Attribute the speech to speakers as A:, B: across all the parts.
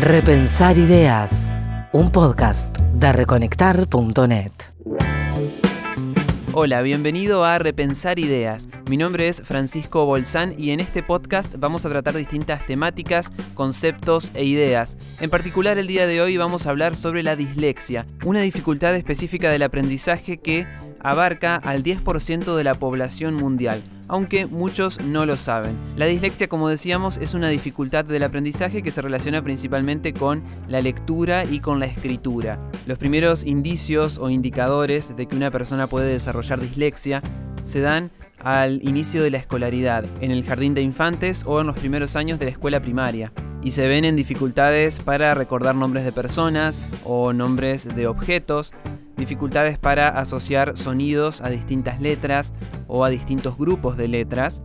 A: Repensar Ideas, un podcast de reconectar.net.
B: Hola, bienvenido a Repensar Ideas. Mi nombre es Francisco Bolsán y en este podcast vamos a tratar distintas temáticas, conceptos e ideas. En particular el día de hoy vamos a hablar sobre la dislexia, una dificultad específica del aprendizaje que abarca al 10% de la población mundial aunque muchos no lo saben. La dislexia, como decíamos, es una dificultad del aprendizaje que se relaciona principalmente con la lectura y con la escritura. Los primeros indicios o indicadores de que una persona puede desarrollar dislexia se dan al inicio de la escolaridad, en el jardín de infantes o en los primeros años de la escuela primaria. Y se ven en dificultades para recordar nombres de personas o nombres de objetos, dificultades para asociar sonidos a distintas letras o a distintos grupos de letras,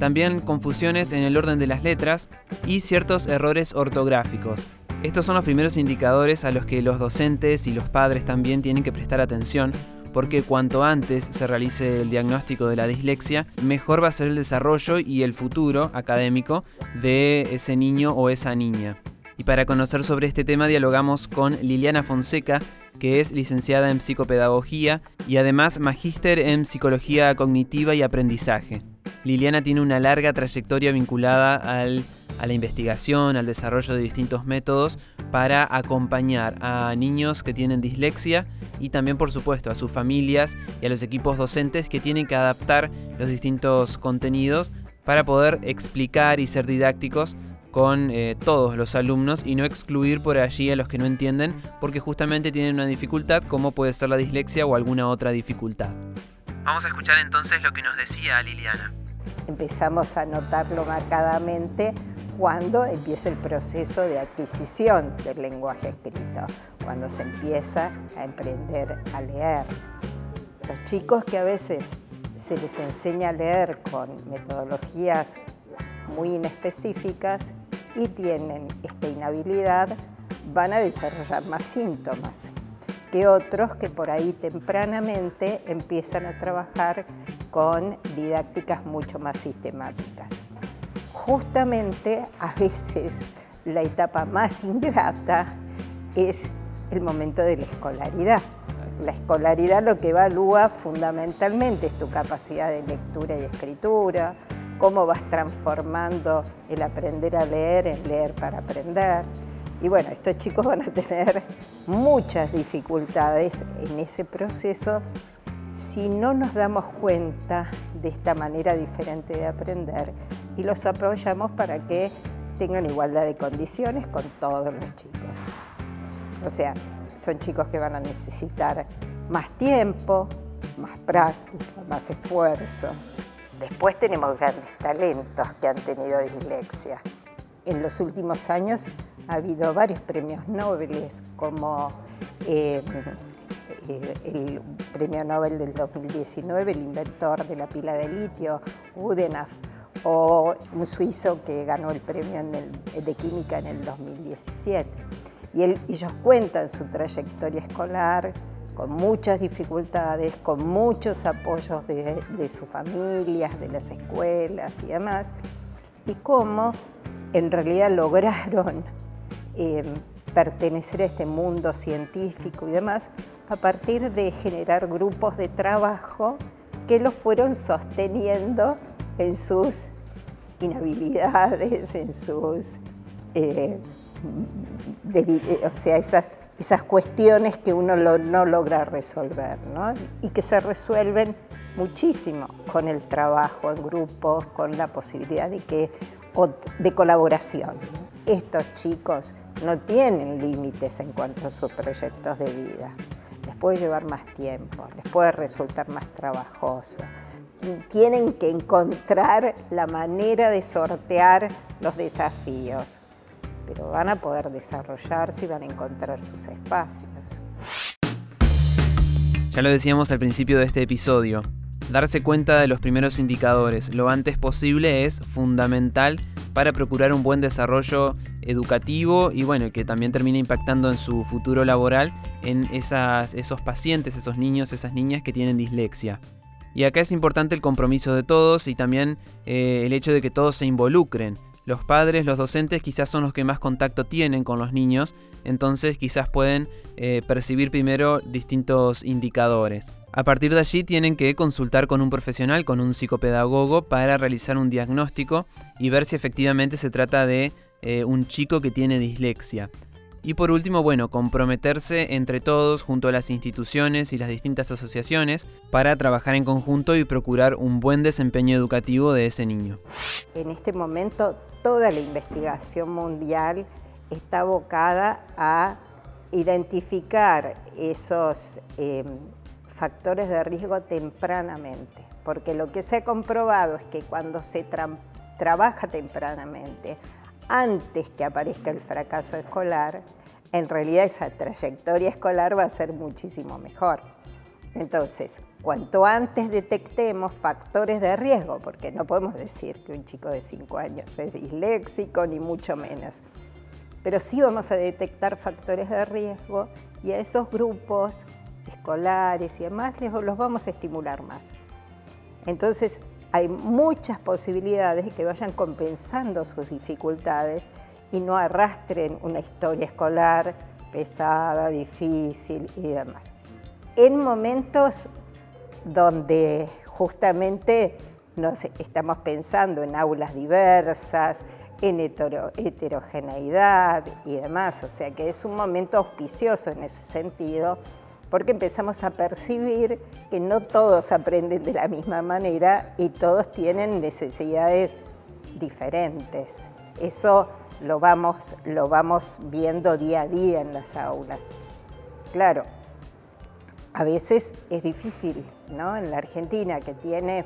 B: también confusiones en el orden de las letras y ciertos errores ortográficos. Estos son los primeros indicadores a los que los docentes y los padres también tienen que prestar atención porque cuanto antes se realice el diagnóstico de la dislexia, mejor va a ser el desarrollo y el futuro académico de ese niño o esa niña. Y para conocer sobre este tema dialogamos con Liliana Fonseca, que es licenciada en psicopedagogía y además magíster en psicología cognitiva y aprendizaje. Liliana tiene una larga trayectoria vinculada a la investigación, al desarrollo de distintos métodos para acompañar a niños que tienen dislexia y también por supuesto a sus familias y a los equipos docentes que tienen que adaptar los distintos contenidos para poder explicar y ser didácticos con eh, todos los alumnos y no excluir por allí a los que no entienden porque justamente tienen una dificultad como puede ser la dislexia o alguna otra dificultad. Vamos a escuchar entonces lo que nos decía Liliana.
C: Empezamos a notarlo marcadamente cuando empieza el proceso de adquisición del lenguaje escrito, cuando se empieza a emprender a leer. Los chicos que a veces se les enseña a leer con metodologías muy inespecíficas y tienen esta inhabilidad, van a desarrollar más síntomas que otros que por ahí tempranamente empiezan a trabajar con didácticas mucho más sistemáticas. Justamente a veces la etapa más ingrata es el momento de la escolaridad. La escolaridad lo que evalúa fundamentalmente es tu capacidad de lectura y escritura, cómo vas transformando el aprender a leer en leer para aprender. Y bueno, estos chicos van a tener muchas dificultades en ese proceso si no nos damos cuenta de esta manera diferente de aprender y los apoyamos para que tengan igualdad de condiciones con todos los chicos. O sea, son chicos que van a necesitar más tiempo, más práctica, más esfuerzo, Después tenemos grandes talentos que han tenido dislexia. En los últimos años ha habido varios premios Nobel, como eh, eh, el premio Nobel del 2019, el inventor de la pila de litio, Udenaf, o un suizo que ganó el premio de química en el 2017. Y ellos cuentan su trayectoria escolar, con muchas dificultades, con muchos apoyos de, sus familias, de las escuelas y demás, y cómo en realidad lograron em, pertenecer a este mundo científico y demás a partir de generar grupos de trabajo que los fueron sosteniendo en sus inhabilidades, en sus, eh, o sea, esas esas cuestiones que uno no logra resolver, ¿no? y que se resuelven muchísimo con el trabajo en grupos, con la posibilidad de, que, de colaboración. Estos chicos no tienen límites en cuanto a sus proyectos de vida. Les puede llevar más tiempo, les puede resultar más trabajoso. Tienen que encontrar la manera de sortear los desafíos pero van a poder desarrollarse y van a encontrar sus espacios.
B: Ya lo decíamos al principio de este episodio, darse cuenta de los primeros indicadores lo antes posible es fundamental para procurar un buen desarrollo educativo y bueno, que también termine impactando en su futuro laboral en esos pacientes, esos niños, esas niñas que tienen dislexia. Y acá es importante el compromiso de todos y también eh, el hecho de que todos se involucren Los padres, los docentes quizás son los que más contacto tienen con los niños, entonces quizás pueden eh, percibir primero distintos indicadores. A partir de allí tienen que consultar con un profesional, con un psicopedagogo, para realizar un diagnóstico y ver si efectivamente se trata de eh, un chico que tiene dislexia. Y por último, bueno, comprometerse entre todos junto a las instituciones y las distintas asociaciones para trabajar en conjunto y procurar un buen desempeño educativo de ese niño.
C: En este momento toda la investigación mundial está abocada a identificar esos em, factores de riesgo tempranamente, porque lo que se ha comprobado es que cuando se trabaja tempranamente, antes que aparezca el fracaso escolar, en realidad esa trayectoria escolar va a ser muchísimo mejor. Entonces, cuanto antes detectemos factores de riesgo, porque no podemos decir que un chico de 5 años es disléxico, ni mucho menos, pero sí vamos a detectar factores de riesgo y a esos grupos escolares y demás los vamos a estimular más. Entonces, hay muchas posibilidades de que vayan compensando sus dificultades y no arrastren una historia escolar pesada, difícil y demás. En momentos donde justamente nos estamos pensando en aulas diversas, en heterogeneidad y demás, o sea que es un momento auspicioso en ese sentido porque empezamos a percibir que no todos aprenden de la misma manera y todos tienen necesidades diferentes. Eso lo vamos, lo vamos viendo día a día en las aulas. Claro, a veces es difícil, ¿no? En la Argentina, que tiene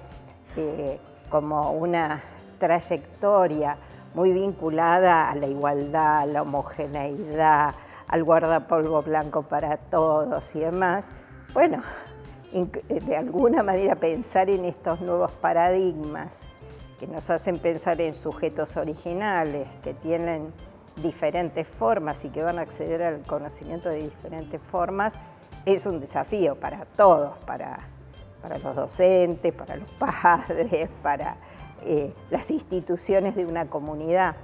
C: eh, como una trayectoria muy vinculada a la igualdad, a la homogeneidad, al guardapolvo blanco para todos y demás, bueno, de alguna manera pensar en estos nuevos paradigmas que nos hacen pensar en sujetos originales, que tienen diferentes formas y que van a acceder al conocimiento de diferentes formas, es un desafío para todos, para, para los docentes, para los padres, para eh, las instituciones de una comunidad,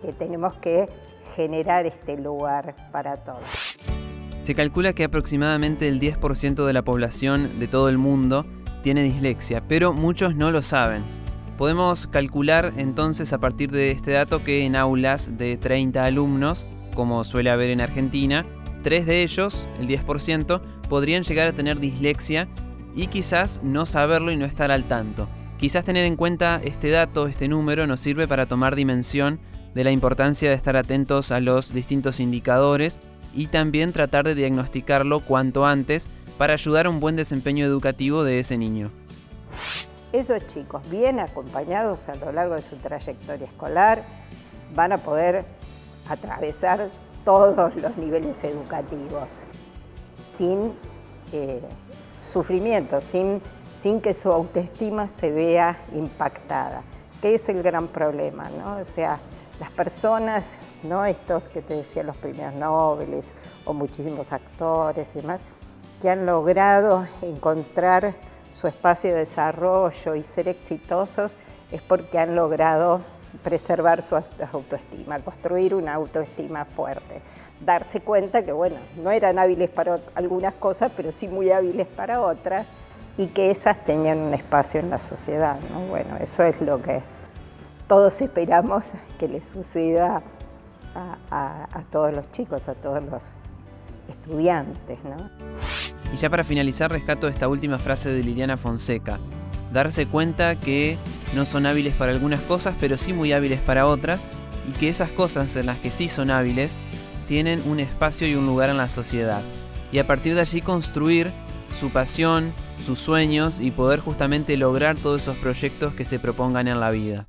C: que tenemos que generar este lugar para todos.
B: Se calcula que aproximadamente el 10% de la población de todo el mundo tiene dislexia, pero muchos no lo saben. Podemos calcular entonces a partir de este dato que en aulas de 30 alumnos, como suele haber en Argentina, tres de ellos, el 10%, podrían llegar a tener dislexia y quizás no saberlo y no estar al tanto. Quizás tener en cuenta este dato, este número, nos sirve para tomar dimensión de la importancia de estar atentos a los distintos indicadores y también tratar de diagnosticarlo cuanto antes para ayudar a un buen desempeño educativo de ese niño.
C: Esos chicos, bien acompañados a lo largo de su trayectoria escolar, van a poder atravesar todos los niveles educativos sin eh, sufrimiento, sin, sin que su autoestima se vea impactada, que es el gran problema, ¿no? O sea, las personas, ¿no? estos que te decía los premios Nobel o muchísimos actores y demás, que han logrado encontrar su espacio de desarrollo y ser exitosos, es porque han logrado preservar su autoestima, construir una autoestima fuerte. Darse cuenta que, bueno, no eran hábiles para algunas cosas, pero sí muy hábiles para otras, y que esas tenían un espacio en la sociedad. ¿no? Bueno, eso es lo que todos esperamos que le suceda a, todos los chicos, a todos los estudiantes. ¿no?
B: Y ya para finalizar rescato esta última frase de Liliana Fonseca. Darse cuenta que no son hábiles para algunas cosas, pero sí muy hábiles para otras, y que esas cosas en las que sí son hábiles tienen un espacio y un lugar en la sociedad. Y a partir de allí construir su pasión, sus sueños y poder justamente lograr todos esos proyectos que se propongan en la vida.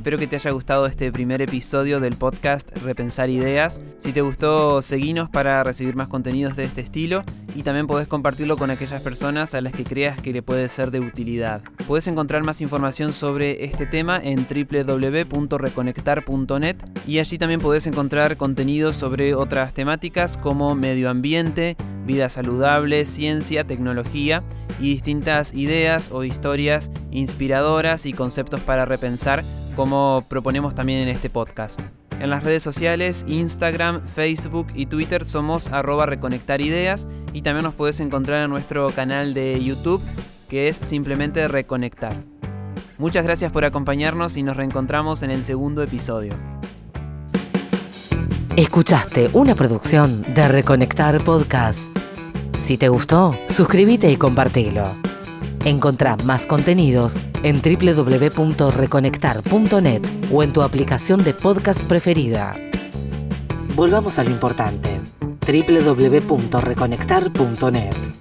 B: Espero que te haya gustado este primer episodio del podcast Repensar Ideas. Si te gustó, seguinos para recibir más contenidos de este estilo y también podés compartirlo con aquellas personas a las que creas que le puede ser de utilidad. Puedes encontrar más información sobre este tema en www.reconectar.net y allí también podés encontrar contenidos sobre otras temáticas como medio ambiente, vida saludable, ciencia, tecnología y distintas ideas o historias inspiradoras y conceptos para repensar como proponemos también en este podcast. En las redes sociales, Instagram, Facebook y Twitter somos arroba reconectar ideas y también nos puedes encontrar en nuestro canal de YouTube que es simplemente reconectar. Muchas gracias por acompañarnos y nos reencontramos en el segundo episodio.
A: Escuchaste una producción de Reconectar Podcast. Si te gustó, suscríbete y compartilo. Encontrá más contenidos en www.reconectar.net o en tu aplicación de podcast preferida. Volvamos a lo importante. www.reconectar.net